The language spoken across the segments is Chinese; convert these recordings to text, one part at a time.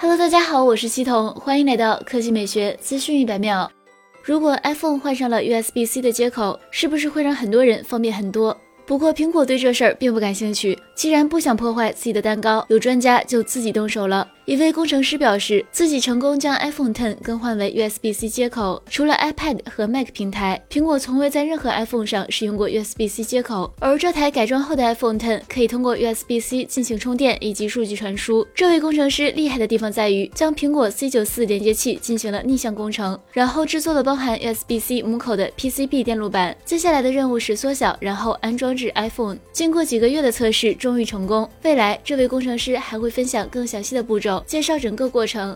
Hello，大家好，我是系统，欢迎来到科技美学资讯一百秒。如果 iPhone 换上了 USB-C 的接口，是不是会让很多人方便很多？不过苹果对这事儿并不感兴趣，既然不想破坏自己的蛋糕，有专家就自己动手了。一位工程师表示，自己成功将 iPhone 10更换为 USB-C 接口。除了 iPad 和 Mac 平台，苹果从未在任何 iPhone 上使用过 USB-C 接口。而这台改装后的 iPhone 10可以通过 USB-C 进行充电以及数据传输。这位工程师厉害的地方在于，将苹果 C94 连接器进行了逆向工程，然后制作了包含 USB-C 母口的 PCB 电路板。接下来的任务是缩小，然后安装至 iPhone。经过几个月的测试，终终于成功。未来，这位工程师还会分享更详细的步骤。介绍整个过程。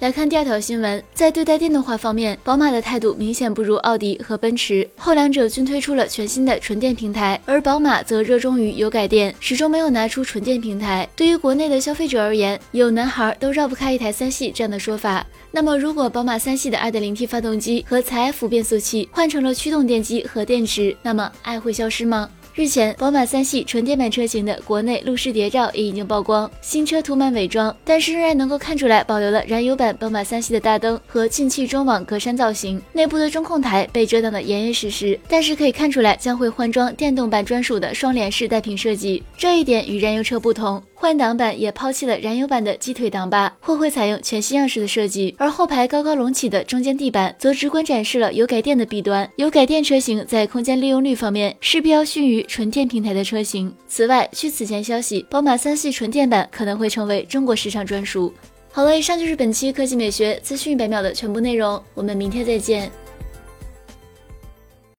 来看第二条新闻，在对待电动化方面，宝马的态度明显不如奥迪和奔驰，后两者均推出了全新的纯电平台，而宝马则热衷于油改电，始终没有拿出纯电平台。对于国内的消费者而言，有男孩都绕不开一台三系这样的说法。那么，如果宝马三系的 2.0T 发动机和采埃孚变速器换成了驱动电机和电池，那么爱会消失吗？日前，宝马三系纯电版车型的国内路试谍照也已经曝光，新车涂满伪装，但是仍然能够看出来保留了燃油版宝马三系的大灯和进气中网格栅造型，内部的中控台被遮挡的严严实实，但是可以看出来将会换装电动版专属的双联式带屏设计，这一点与燃油车不同。换挡版也抛弃了燃油版的鸡腿挡把，或会采用全新样式的设计，而后排高高隆起的中间地板则直观展示了油改电的弊端。油改电车型在空间利用率方面势必要逊于纯电平台的车型。此外，据此前消息，宝马三系纯电版可能会成为中国市场专属。好了，以上就是本期科技美学资讯一百秒的全部内容，我们明天再见。